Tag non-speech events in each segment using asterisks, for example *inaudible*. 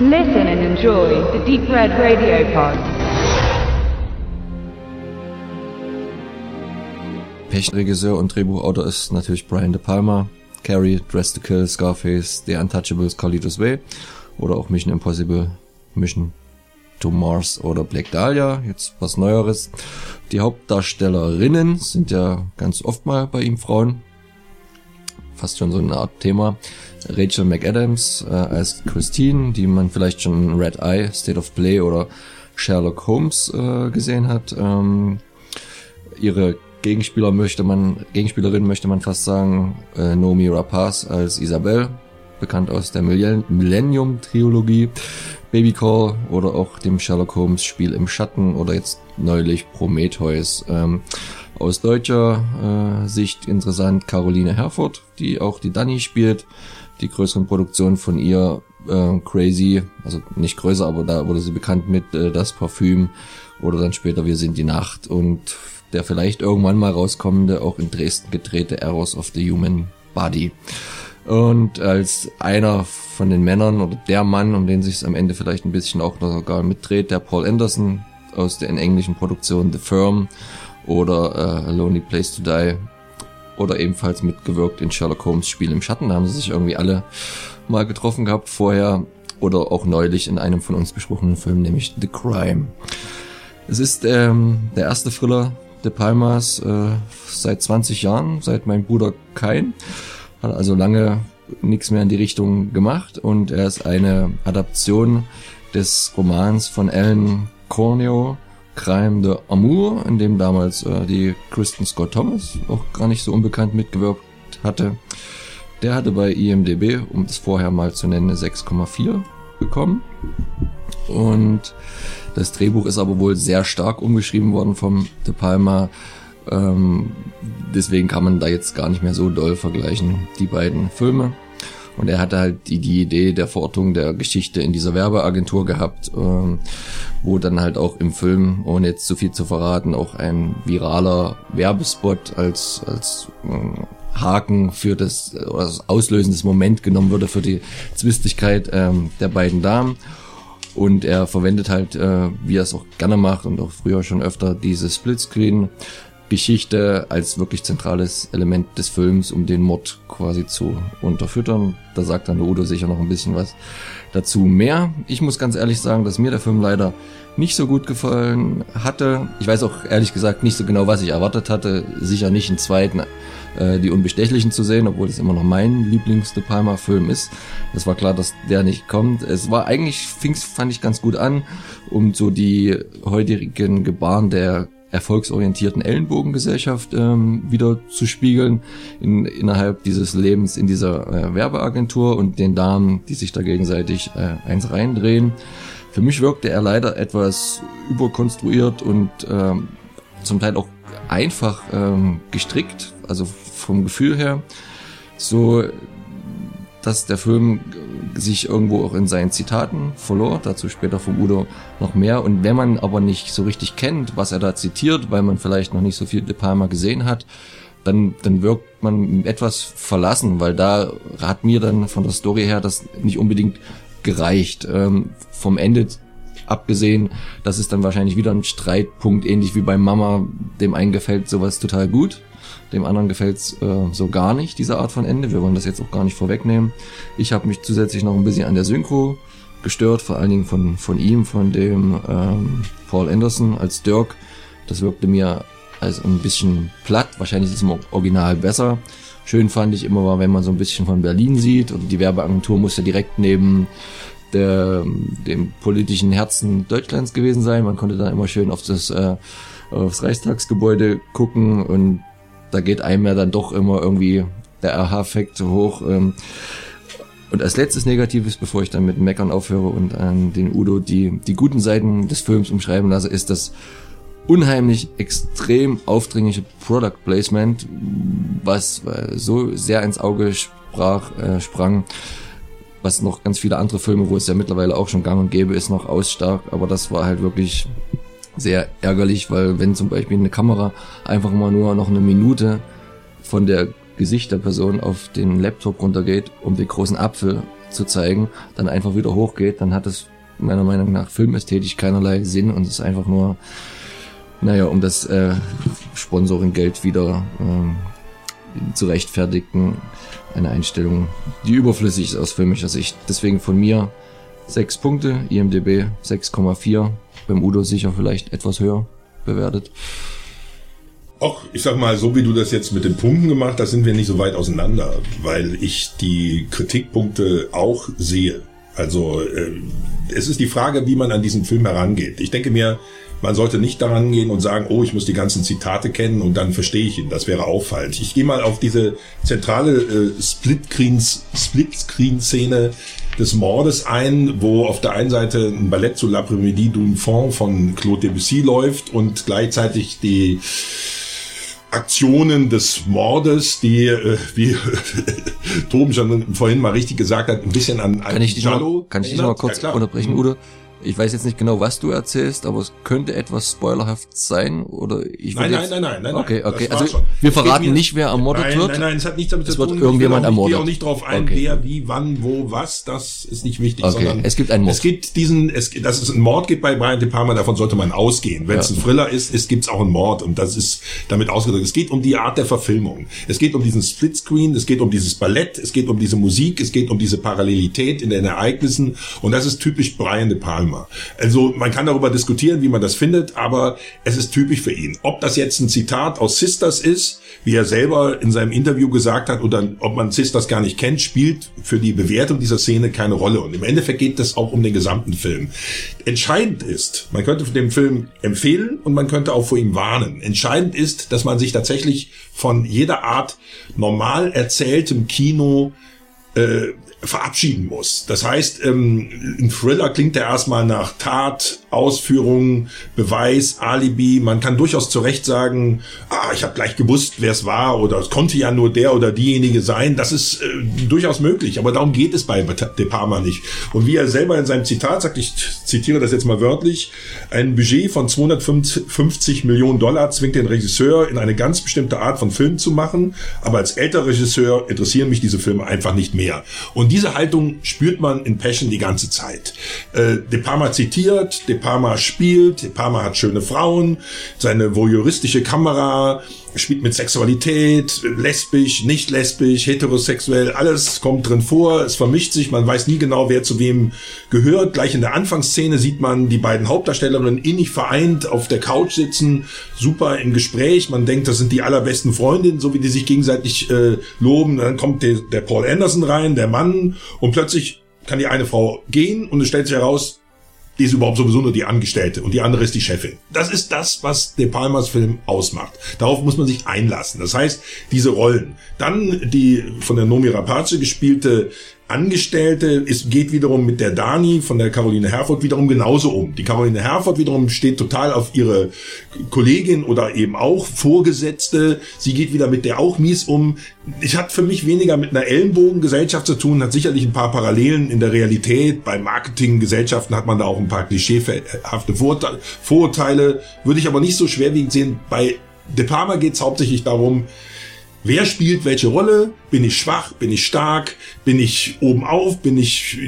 Listen and enjoy the Deep Red Radio Pod. Pech-Regisseur und Drehbuchautor ist natürlich Brian De Palma. Carrie, Dress to Kill, Scarface, The Untouchables, Carlitos Way oder auch Mission Impossible, Mission to Mars oder Black Dahlia, jetzt was Neueres. Die Hauptdarstellerinnen sind ja ganz oft mal bei ihm Frauen. Fast schon so eine Art Thema. Rachel McAdams äh, als Christine, die man vielleicht schon in Red Eye, State of Play oder Sherlock Holmes äh, gesehen hat. Ähm, ihre Gegenspieler möchte man, Gegenspielerin möchte man fast sagen, äh, Nomi Rapaz als Isabel, bekannt aus der Millennium-Trilogie, Baby Call oder auch dem Sherlock Holmes Spiel im Schatten oder jetzt neulich Prometheus. Ähm, aus deutscher äh, Sicht interessant Caroline Herford, die auch die Dani spielt. Die größeren Produktionen von ihr äh, Crazy, also nicht größer, aber da wurde sie bekannt mit äh, Das Parfüm oder dann später Wir sind die Nacht und der vielleicht irgendwann mal rauskommende, auch in Dresden gedrehte Errors of the Human Body. Und als einer von den Männern oder der Mann, um den sich es am Ende vielleicht ein bisschen auch noch sogar mitdreht, der Paul Anderson aus der englischen Produktion The Firm oder äh, A Lonely Place to Die oder ebenfalls mitgewirkt in Sherlock Holmes Spiel im Schatten. Da haben sie sich irgendwie alle mal getroffen gehabt vorher oder auch neulich in einem von uns besprochenen Film, nämlich The Crime. Es ist ähm, der erste Thriller De Palmas äh, seit 20 Jahren, seit mein Bruder kein. Hat also lange nichts mehr in die Richtung gemacht und er ist eine Adaption des Romans von Ellen Corneo, Crime de Amour, in dem damals äh, die Kristen Scott Thomas, auch gar nicht so unbekannt mitgewirkt hatte. Der hatte bei IMDB, um es vorher mal zu nennen, 6,4 bekommen. Und das Drehbuch ist aber wohl sehr stark umgeschrieben worden vom De Palma. Ähm, deswegen kann man da jetzt gar nicht mehr so doll vergleichen, die beiden Filme. Und er hatte halt die, die Idee der Verortung der Geschichte in dieser Werbeagentur gehabt, ähm, wo dann halt auch im Film, ohne jetzt zu viel zu verraten, auch ein viraler Werbespot als, als äh, Haken für das, oder das auslösendes Moment genommen würde für die Zwistigkeit ähm, der beiden Damen. Und er verwendet halt, äh, wie er es auch gerne macht und auch früher schon öfter, diese Splitscreen Geschichte als wirklich zentrales Element des Films, um den Mod quasi zu unterfüttern. Da sagt dann Udo sicher noch ein bisschen was dazu mehr. Ich muss ganz ehrlich sagen, dass mir der Film leider nicht so gut gefallen hatte. Ich weiß auch ehrlich gesagt nicht so genau, was ich erwartet hatte. Sicher nicht einen zweiten äh, Die Unbestechlichen zu sehen, obwohl das immer noch mein Lieblings-De Palma-Film ist. Es war klar, dass der nicht kommt. Es war eigentlich, fing's, fand ich ganz gut an, um so die heutigen Gebaren der erfolgsorientierten Ellenbogengesellschaft ähm, wieder zu spiegeln in, innerhalb dieses Lebens in dieser äh, Werbeagentur und den Damen, die sich da gegenseitig äh, eins reindrehen. Für mich wirkte er leider etwas überkonstruiert und ähm, zum Teil auch einfach ähm, gestrickt, also vom Gefühl her, so dass der Film sich irgendwo auch in seinen Zitaten verlor, dazu später vom Udo noch mehr. Und wenn man aber nicht so richtig kennt, was er da zitiert, weil man vielleicht noch nicht so viel De Palma gesehen hat, dann, dann wirkt man etwas verlassen, weil da hat mir dann von der Story her das nicht unbedingt gereicht. Ähm, vom Ende abgesehen, das ist dann wahrscheinlich wieder ein Streitpunkt, ähnlich wie bei Mama, dem einen gefällt sowas total gut, dem anderen gefällt's äh, so gar nicht, diese Art von Ende. Wir wollen das jetzt auch gar nicht vorwegnehmen. Ich habe mich zusätzlich noch ein bisschen an der Synchro gestört, vor allen Dingen von, von ihm, von dem ähm, Paul Anderson als Dirk. Das wirkte mir als ein bisschen platt. Wahrscheinlich ist es im Original besser. Schön fand ich immer, wenn man so ein bisschen von Berlin sieht und die Werbeagentur musste direkt neben der, dem politischen Herzen Deutschlands gewesen sein. Man konnte da immer schön auf das, äh, aufs Reichstagsgebäude gucken und da geht einem ja dann doch immer irgendwie der Aha-Effekt hoch. Ähm, und als letztes Negatives, bevor ich dann mit Meckern aufhöre und an den Udo die, die guten Seiten des Films umschreiben lasse, ist das unheimlich extrem aufdringliche Product Placement, was so sehr ins Auge sprach, äh, sprang, was noch ganz viele andere Filme, wo es ja mittlerweile auch schon gang und gäbe ist, noch ausstark. Aber das war halt wirklich sehr ärgerlich, weil wenn zum Beispiel eine Kamera einfach mal nur noch eine Minute von der Gesicht der Person auf den Laptop runtergeht, um den großen Apfel zu zeigen, dann einfach wieder hochgeht, dann hat es meiner Meinung nach filmästhetisch keinerlei Sinn und ist einfach nur, naja, um das äh, Sponsoring-Geld wieder äh, zu rechtfertigen, eine Einstellung, die überflüssig ist aus filmischer Sicht. Deswegen von mir sechs Punkte, IMDB 6,4, beim Udo sicher vielleicht etwas höher bewertet. Auch, ich sag mal, so wie du das jetzt mit den Punkten gemacht hast, sind wir nicht so weit auseinander, weil ich die Kritikpunkte auch sehe. Also äh, es ist die Frage, wie man an diesen Film herangeht. Ich denke mir, man sollte nicht daran gehen und sagen, oh, ich muss die ganzen Zitate kennen und dann verstehe ich ihn. Das wäre auffallend. Ich gehe mal auf diese zentrale äh, Split-Screen-Szene des Mordes ein, wo auf der einen Seite ein Ballett zu L'Après-Midi d'un Fond von Claude Debussy läuft und gleichzeitig die Aktionen des Mordes, die, äh, wie *laughs* Toben schon vorhin mal richtig gesagt hat, ein bisschen an, an kann ich dich mal, kann ich dich mal kurz ja, unterbrechen, mhm. Udo? Ich weiß jetzt nicht genau, was du erzählst, aber es könnte etwas spoilerhaft sein oder ich nein, nein, nein, nein, nein, Okay, okay. Also wir verraten nicht, wer ermordet nein, wird. Nein, nein, es hat nichts damit zu tun. Es wird irgendjemand ermordet. Ich gehe auch nicht drauf ein, okay. wer, wie, wann, wo, was. Das ist nicht wichtig. Okay. Sondern es gibt einen Mord. Es gibt diesen, es, dass es einen Mord gibt bei Brian De Palma, davon sollte man ausgehen. Wenn es ein Thriller ist, es gibt auch einen Mord und das ist damit ausgedrückt. Es geht um die Art der Verfilmung. Es geht um diesen Splitscreen, es geht um dieses Ballett, es geht um diese Musik, es geht um diese Parallelität in den Ereignissen und das ist typisch Brian De Palma. Also man kann darüber diskutieren, wie man das findet, aber es ist typisch für ihn. Ob das jetzt ein Zitat aus Sisters ist, wie er selber in seinem Interview gesagt hat, oder ob man Sisters gar nicht kennt, spielt für die Bewertung dieser Szene keine Rolle. Und im Endeffekt geht es auch um den gesamten Film. Entscheidend ist, man könnte den Film empfehlen und man könnte auch vor ihm warnen. Entscheidend ist, dass man sich tatsächlich von jeder Art normal erzähltem Kino äh, verabschieden muss. Das heißt, ähm, ein Thriller klingt ja erstmal nach Tat, Ausführung, Beweis, Alibi. Man kann durchaus zu Recht sagen, ah, ich habe gleich gewusst, wer es war oder es konnte ja nur der oder diejenige sein. Das ist äh, durchaus möglich, aber darum geht es bei De Palma nicht. Und wie er selber in seinem Zitat sagt, ich zitiere das jetzt mal wörtlich, ein Budget von 250 Millionen Dollar zwingt den Regisseur in eine ganz bestimmte Art von Film zu machen, aber als älterer Regisseur interessieren mich diese Filme einfach nicht mehr. Und diese Haltung spürt man in Passion die ganze Zeit. Äh, De Palma zitiert, De Palma spielt, De Palma hat schöne Frauen, seine voyeuristische Kamera, spielt mit Sexualität, lesbisch, nicht lesbisch, heterosexuell, alles kommt drin vor, es vermischt sich, man weiß nie genau, wer zu wem gehört. Gleich in der Anfangsszene sieht man die beiden Hauptdarstellerinnen innig vereint auf der Couch sitzen, super im Gespräch, man denkt, das sind die allerbesten Freundinnen, so wie die sich gegenseitig äh, loben. Dann kommt der, der Paul Anderson rein, der Mann, und plötzlich kann die eine Frau gehen und es stellt sich heraus, die ist überhaupt sowieso nur die Angestellte und die andere ist die Chefin. Das ist das, was De Palmas Film ausmacht. Darauf muss man sich einlassen. Das heißt, diese Rollen. Dann die von der Nomi Rapace gespielte Angestellte. Es geht wiederum mit der Dani von der Caroline Herford wiederum genauso um. Die Caroline Herford wiederum steht total auf ihre Kollegin oder eben auch Vorgesetzte. Sie geht wieder mit der auch mies um. Ich hat für mich weniger mit einer Ellenbogengesellschaft zu tun, hat sicherlich ein paar Parallelen in der Realität. Bei Marketinggesellschaften hat man da auch ein paar klischeehafte Vorurteile. Würde ich aber nicht so schwerwiegend sehen. Bei De Palma geht es hauptsächlich darum, Wer spielt welche Rolle? Bin ich schwach? Bin ich stark? Bin ich oben auf? Bin ich,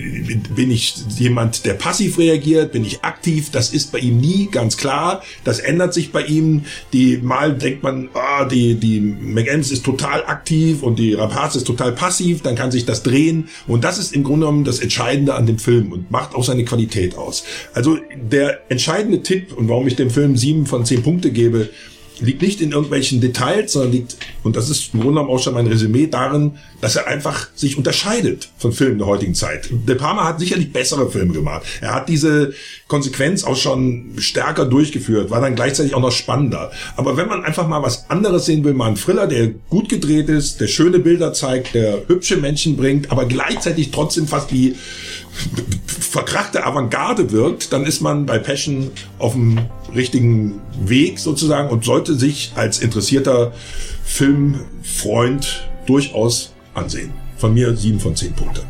bin ich jemand, der passiv reagiert? Bin ich aktiv? Das ist bei ihm nie ganz klar. Das ändert sich bei ihm. Die, mal denkt man, ah, die, die McEms ist total aktiv und die Rapaz ist total passiv. Dann kann sich das drehen. Und das ist im Grunde genommen das Entscheidende an dem Film und macht auch seine Qualität aus. Also der entscheidende Tipp und warum ich dem Film sieben von zehn Punkte gebe, liegt nicht in irgendwelchen Details, sondern liegt, und das ist im Grunde genommen auch schon mein Resümee darin, dass er einfach sich unterscheidet von Filmen der heutigen Zeit. De Palma hat sicherlich bessere Filme gemacht. Er hat diese Konsequenz auch schon stärker durchgeführt, war dann gleichzeitig auch noch spannender. Aber wenn man einfach mal was anderes sehen will, mal einen Thriller, der gut gedreht ist, der schöne Bilder zeigt, der hübsche Menschen bringt, aber gleichzeitig trotzdem fast wie verkrachte Avantgarde wirkt, dann ist man bei Passion auf dem richtigen Weg sozusagen und sollte sich als interessierter Filmfreund durchaus ansehen. Von mir sieben von zehn Punkte.